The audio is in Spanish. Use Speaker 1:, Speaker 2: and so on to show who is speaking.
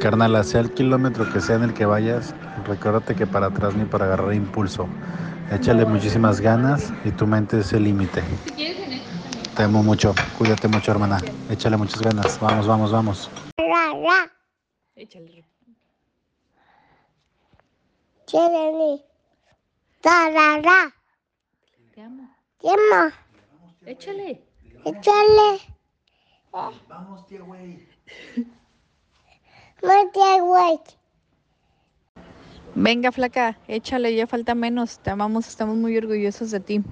Speaker 1: Carnala, sea el kilómetro que sea en el que vayas, recuérdate que para atrás ni para agarrar impulso. Échale muchísimas ganas y tu mente es el límite. Te amo mucho, cuídate mucho hermana, échale muchas ganas, vamos, vamos, vamos.
Speaker 2: Échale.
Speaker 3: Chereni. Tarara.
Speaker 2: Te amo.
Speaker 3: Llama.
Speaker 2: Échale.
Speaker 3: Échale.
Speaker 1: Vamos, tía güey.
Speaker 2: Venga, flaca, échale, ya falta menos. Te amamos, estamos muy orgullosos de ti.